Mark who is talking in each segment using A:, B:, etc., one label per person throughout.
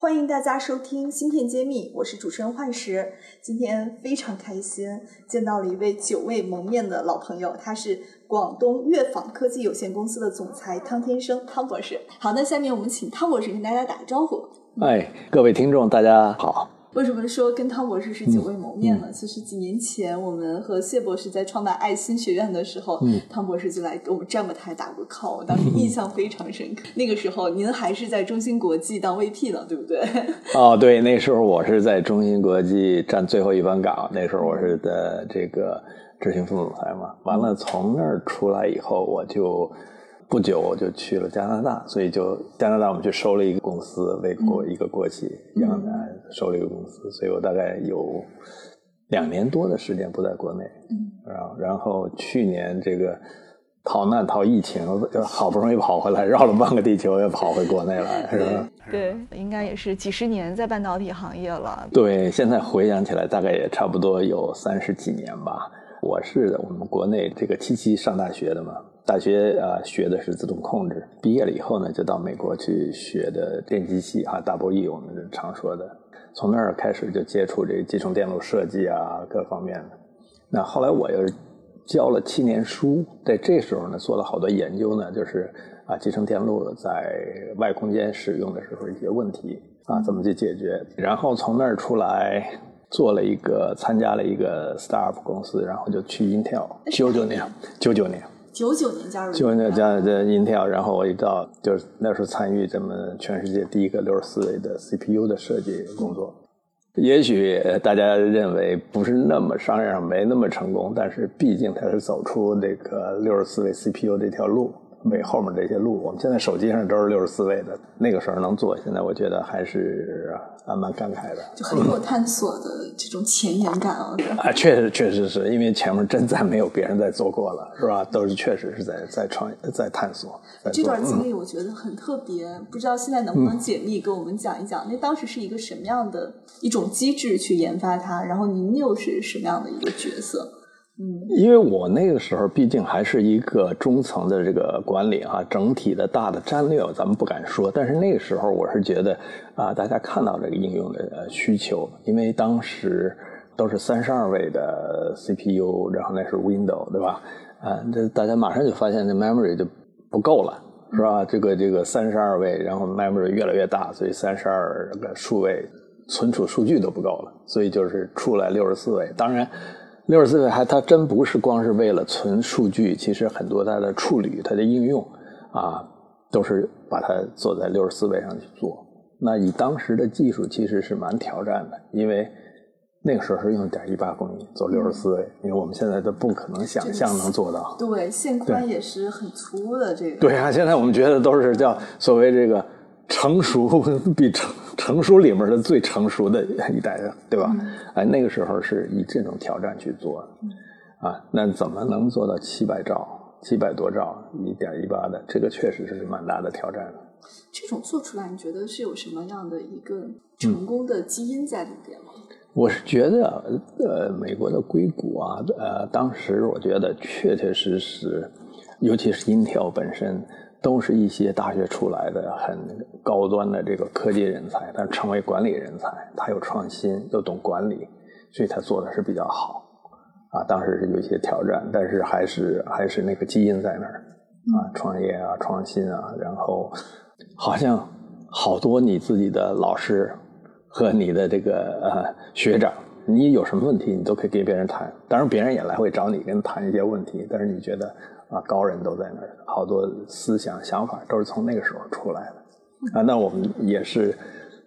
A: 欢迎大家收听《芯片揭秘》，我是主持人幻石。今天非常开心，见到了一位久未谋面的老朋友，他是广东越纺科技有限公司的总裁汤天生，汤博士。好，那下面我们请汤博士跟大家打个招呼。
B: 哎，各位听众，大家好。
A: 为什么说跟汤博士是久未谋面呢？其实几年前我们和谢博士在创办爱心学院的时候，汤博士就来给我们站过台打过 call，我当时印象非常深刻。那个时候您还是在中芯国际当 VP 呢，对不对？
B: 哦，对，那时候我是在中芯国际站最后一班岗，那时候我是的这个执行副总裁嘛。完了，从那儿出来以后，我就。不久我就去了加拿大，所以就加拿大我们去收了一个公司，为国一个国企加拿大收了一个公司，所以我大概有两年多的时间不在国内，然后然后去年这个逃难逃疫情，就好不容易跑回来，绕了半个地球又跑回国内来，是吧？
A: 对，应该也是几十年在半导体行业了。
B: 对，现在回想起来，大概也差不多有三十几年吧。我是我们国内这个七七上大学的嘛。大学啊，学的是自动控制。毕业了以后呢，就到美国去学的电机系啊，Double E，我们常说的。从那儿开始就接触这集成电路设计啊，各方面的。那后来我又教了七年书，在这时候呢，做了好多研究呢，就是啊，集成电路在外空间使用的时候一些问题啊，怎么去解决。然后从那儿出来，做了一个参加了一个 startup 公司，然后就去 Intel，九九年，九九年。
A: 九九年加入，
B: 九九年加入的 Intel，然后我一到就是那时候参与咱们全世界第一个六十四位的 CPU 的设计工作。也许大家认为不是那么商业上没那么成功，但是毕竟它是走出这个六十四位 CPU 这条路。为后面这些路，我们现在手机上都是六十四位的，那个时候能做，现在我觉得还是还蛮感慨的，
A: 就很有探索的这种前沿感啊！
B: 啊，确实确实是因为前面真再没有别人在做过了，是吧？都是确实是在在创在探索。
A: 这段经历我觉得很特别，不知道现在能不能解密，给我们讲一讲，那当时是一个什么样的一种机制去研发它？然后您又是什么样的一个角色？
B: 嗯，因为我那个时候毕竟还是一个中层的这个管理哈，整体的大的战略咱们不敢说，但是那个时候我是觉得啊，大家看到这个应用的需求，因为当时都是三十二位的 CPU，然后那是 Window 对吧？啊，这大家马上就发现这 memory 就不够了，是吧？这个这个三十二位，然后 memory 越来越大，所以三十二个数位存储数据都不够了，所以就是出来六十四位，当然。六十四位还，它真不是光是为了存数据，其实很多它的处理、它的应用啊，都是把它做在六十四位上去做。那以当时的技术，其实是蛮挑战的，因为那个时候是用点一八公里做六十四位，因为我们现在都不可能想象能做到。
A: 对，线宽也是很粗的这个。
B: 对啊，现在我们觉得都是叫所谓这个。成熟 比成成熟里面的最成熟的一代的，对吧？哎，那个时候是以这种挑战去做的，啊，那怎么能做到七百兆、七百多兆、一点一八的？这个确实是蛮大的挑战。
A: 这种做出来，你觉得是有什么样的一个成功的基因在里边吗？
B: 我是觉得，呃，美国的硅谷啊，呃，当时我觉得确确实实，尤其是 Intel 本身。都是一些大学出来的很高端的这个科技人才，他成为管理人才，他有创新又懂管理，所以他做的是比较好。啊，当时是有一些挑战，但是还是还是那个基因在那儿啊，创业啊，创新啊，然后好像好多你自己的老师和你的这个呃学长，你有什么问题你都可以跟别人谈，当然别人也来会找你跟谈一些问题，但是你觉得。啊，高人都在那儿，好多思想想法都是从那个时候出来的啊。那我们也是，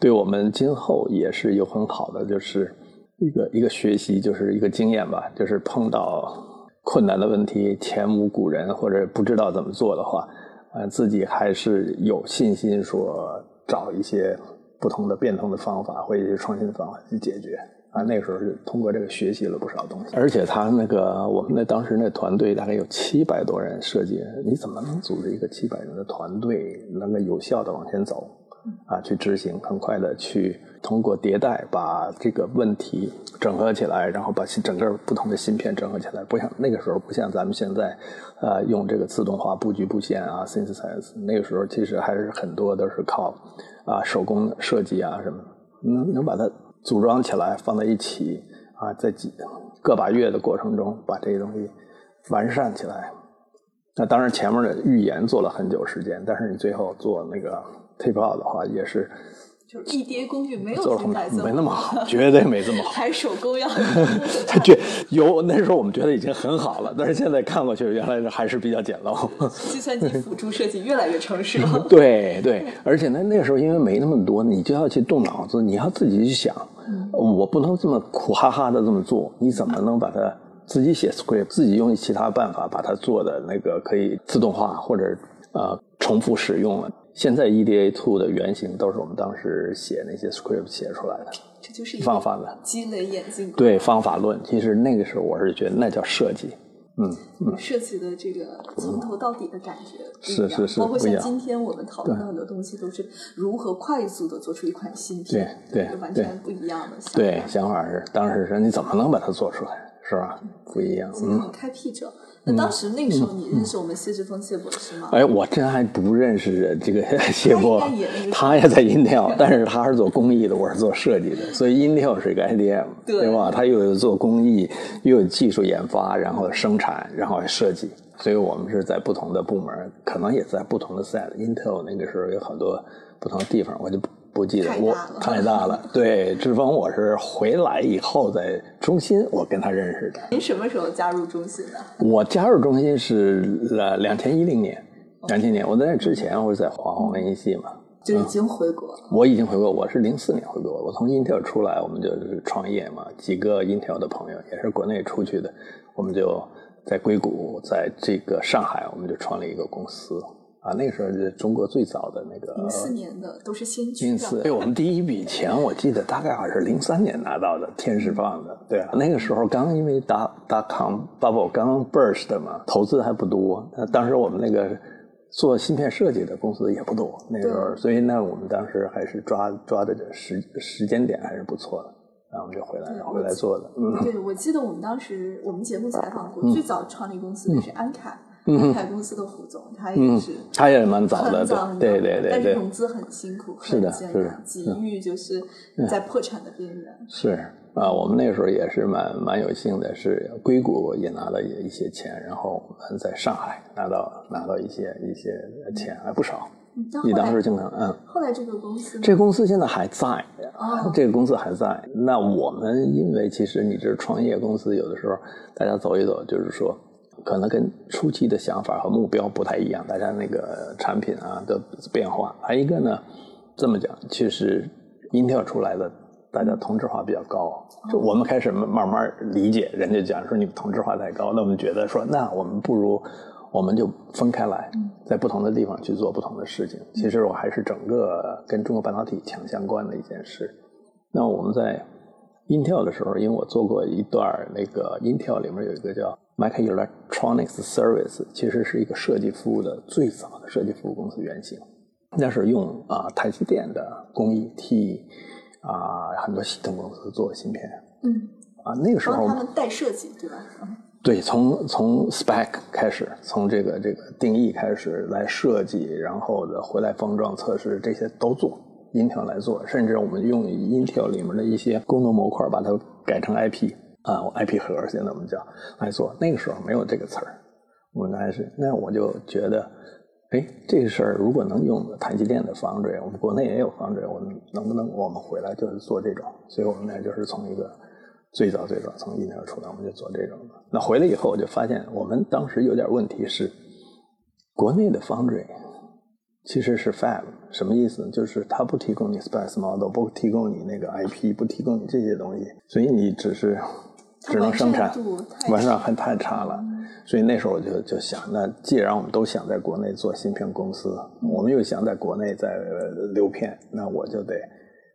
B: 对我们今后也是有很好的，就是一个一个学习，就是一个经验吧。就是碰到困难的问题，前无古人或者不知道怎么做的话，呃，自己还是有信心说找一些不同的变通的方法或者一些创新的方法去解决啊，那时候是通过这个学习了不少东西。而且他那个我们那当时那团队大概有七百多人设计，你怎么能组织一个七百人的团队，能够有效的往前走？啊，去执行，很快的去通过迭代把这个问题整合起来，然后把整个不同的芯片整合起来。不像那个时候，不像咱们现在，呃，用这个自动化布局布线啊，synthesize。那个时候其实还是很多都是靠啊手工设计啊什么，能能把它组装起来放在一起啊，在几个把月的过程中把这些东西完善起来。那当然前面的预言做了很久时间，但是你最后做那个。tape out 的话也是，
A: 就是一叠工具没有
B: 没那么好，绝对没这么好，
A: 还手工要。
B: 他觉有那时候我们觉得已经很好了，但是现在看过去，原来还是比较简陋。
A: 计算机辅助设计越来越成熟了。
B: 对对，而且那那时候因为没那么多，你就要去动脑子，你要自己去想，我不能这么苦哈哈的这么做，你怎么能把它自己写 script，自己用其他办法把它做的那个可以自动化或者呃重复使用了。现在 EDA Two 的原型都是我们当时写那些 script 写出来的，
A: 这就是
B: 方法论，
A: 积累演进。
B: 对方法论，其实那个时候我是觉得那叫设计，嗯嗯，
A: 设计的这个从头到底的感觉
B: 是是是，
A: 包括像今天我们讨论的很多东西，都是如何快速的做出一款新品，
B: 对
A: 对，完全不一样的想
B: 法。对，想法是当时是你怎么能把它做出来，是吧？不一样，
A: 嗯，开辟者。那当时那个时候，你认识我们谢志峰谢博士吗？
B: 哎，我真还不认识这个 谢博，
A: 他
B: 也在 Intel，但是他是做工艺的，我是做设计的，所以 Intel 是一个 IDM，对吧？他又有做工艺，又有技术研发，然后生产，然后设计，所以我们是在不同的部门，可能也在不同的 site。Intel 那个时候有很多不同的地方，我就不。记得我
A: 太
B: 大了，对志峰，我是回来以后在中心，我跟他认识的。
A: 您什么时候加入中心的？
B: 我加入中心是呃两千一零年，两千年。我在那之前我是在华虹文艺系嘛，
A: 就已经回国。
B: 我已经回国，我是零四年回国。我从 Intel 出来，我们就是创业嘛，几个 Intel 的朋友也是国内出去的，我们就在硅谷，在这个上海，我们就创立一个公司。啊，那个时候是中国最早的那个
A: 零四年的都是先驱。
B: 零四，对我们第一笔钱，我记得大概好像是零三年拿到的，天使放的。对啊，那个时候刚因为达达康 bubble 刚 burst 嘛，投资还不多。那当时我们那个做芯片设计的公司也不多，那个时候，所以那我们当时还是抓抓的时时间点还是不错的，然后我们就回来回来做的。
A: 嗯，对，我记得我们当时我们节目采访过，最早创立公司的是安凯。安凯公司的胡总，他也是，
B: 他也是蛮早的，对对对，
A: 但是融资很辛苦，
B: 是的，是的，
A: 机遇就是在破产的边缘。
B: 是啊，我们那个时候也是蛮蛮有幸的，是硅谷也拿了一些钱，然后我们在上海拿到拿到一些一些钱，还不少。你当时经常嗯，
A: 后来这个公司，
B: 这个公司现在还在啊，这个公司还在。那我们因为其实你这创业公司，有的时候大家走一走，就是说。可能跟初期的想法和目标不太一样，大家那个产品啊的变化。还一个呢，这么讲，其实 Intel 出来的，大家同质化比较高。就我们开始慢慢理解，人家讲说你同质化太高，那我们觉得说，那我们不如我们就分开来，在不同的地方去做不同的事情。其实我还是整个跟中国半导体强相关的一件事。那我们在 Intel 的时候，因为我做过一段那个 Intel 里面有一个叫。Microelectronics Service 其实是一个设计服务的最早的设计服务公司原型，那是用啊台积电的工艺替啊很多系统公司做芯片。
A: 嗯。
B: 啊，那个时候
A: 他们代设计对吧？
B: 对，从从 spec 开始，从这个这个定义开始来设计，然后的回来封装测试这些都做，Intel 来做，甚至我们用 Intel 里面的一些功能模块把它改成 IP。啊，IP 盒现在我们叫来做，那个时候没有这个词儿，我们还是那我就觉得，哎，这个事儿如果能用台积电的方锥，我们国内也有方锥，我们能不能我们回来就是做这种？所以我们呢就是从一个最早最早从 intel 出来，我们就做这种的。那回来以后我就发现，我们当时有点问题是，国内的方锥其实是 Fab，什么意思呢？就是它不提供你 Space Model，不提供你那个 IP，不提供你这些东西，所以你只是。只能生产，完善还太差了，所以那时候我就就想，那既然我们都想在国内做芯片公司，我们又想在国内在留片，那我就得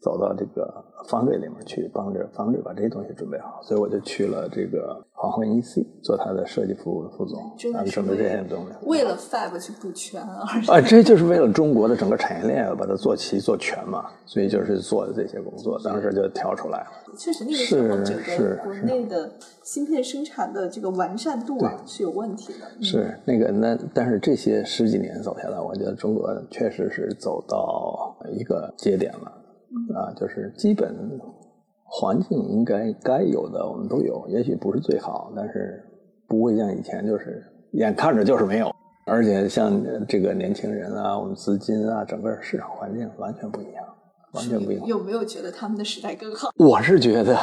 B: 走到这个方队里面去，帮着方队把这些东西准备好。所以我就去了这个黄昏 EC 做他的设计服务的副总，啊，准备这些东西。
C: 为了 Fab 去补全
B: 啊，这就是为了中国的整个产业链把它做齐做全嘛，所以就是做的这些工作，当时就跳出来了。
C: 确实，那个时候整个国内的芯片生产的这个完善度啊是有问题的。
B: 是那个那，但是这些十几年走下来，我觉得中国确实是走到一个节点了。啊，就是基本环境应该该有的我们都有，也许不是最好，但是不会像以前就是眼看着就是没有。而且像这个年轻人啊，我们资金啊，整个市场环境完全不一样，完全不一样。
C: 有没有觉得他们的时代更好？
B: 我是觉得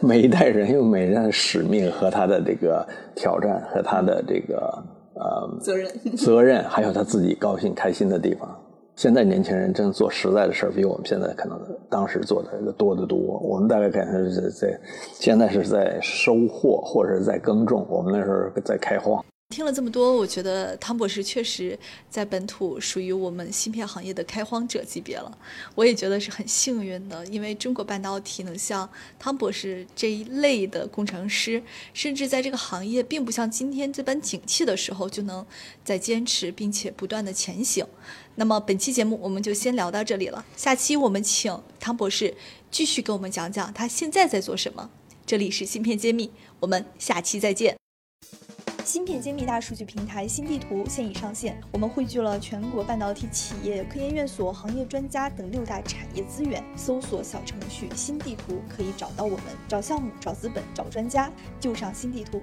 B: 每一代人有每一代的使命和他的这个挑战和他的这个呃
C: 责任
B: 责任，还有他自己高兴开心的地方。现在年轻人真做实在的事儿，比我们现在可能当时做的多得多。我们大概感觉是在现在是在收获，或者是在耕种，我们那时候在开荒。
A: 听了这么多，我觉得汤博士确实在本土属于我们芯片行业的开荒者级别了。我也觉得是很幸运的，因为中国半导体能像汤博士这一类的工程师，甚至在这个行业并不像今天这般景气的时候，就能在坚持并且不断的前行。那么本期节目我们就先聊到这里了，下期我们请汤博士继续给我们讲讲他现在在做什么。这里是芯片揭秘，我们下期再见。芯片揭秘大数据平台新地图现已上线，我们汇聚了全国半导体企业、科研院所、行业专家等六大产业资源。搜索小程序“新地图”可以找到我们，找项目、找资本、找专家，就上新地图。